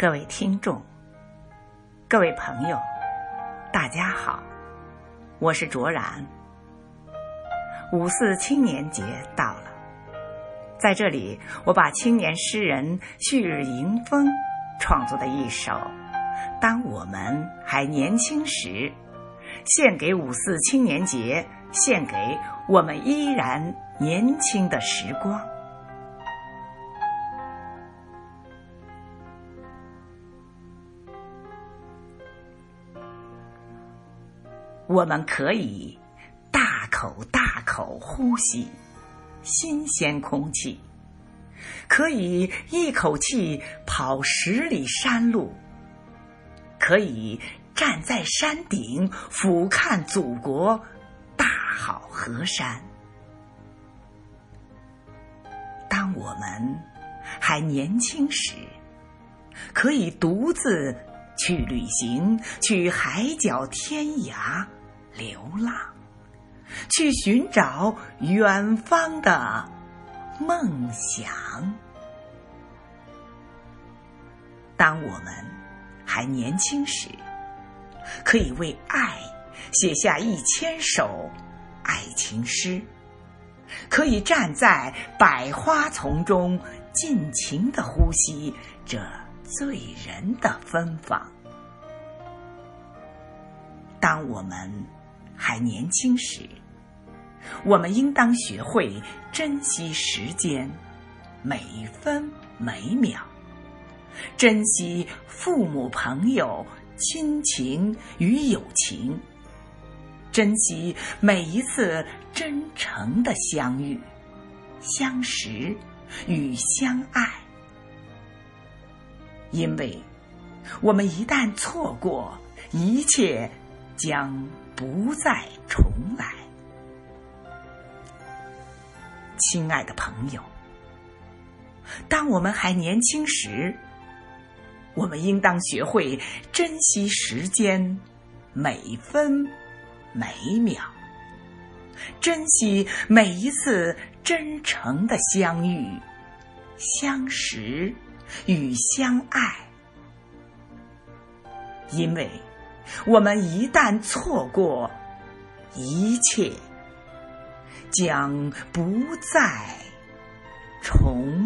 各位听众，各位朋友，大家好，我是卓然。五四青年节到了，在这里，我把青年诗人旭日迎风创作的一首《当我们还年轻时》，献给五四青年节，献给我们依然年轻的时光。我们可以大口大口呼吸新鲜空气，可以一口气跑十里山路，可以站在山顶俯瞰祖国大好河山。当我们还年轻时，可以独自去旅行，去海角天涯。流浪，去寻找远方的梦想。当我们还年轻时，可以为爱写下一千首爱情诗，可以站在百花丛中尽情的呼吸这醉人的芬芳。当我们还年轻时，我们应当学会珍惜时间，每分每秒，珍惜父母、朋友、亲情与友情，珍惜每一次真诚的相遇、相识与相爱，因为我们一旦错过，一切将。不再重来，亲爱的朋友。当我们还年轻时，我们应当学会珍惜时间，每分每秒，珍惜每一次真诚的相遇、相识与相爱，因为。我们一旦错过，一切将不再重。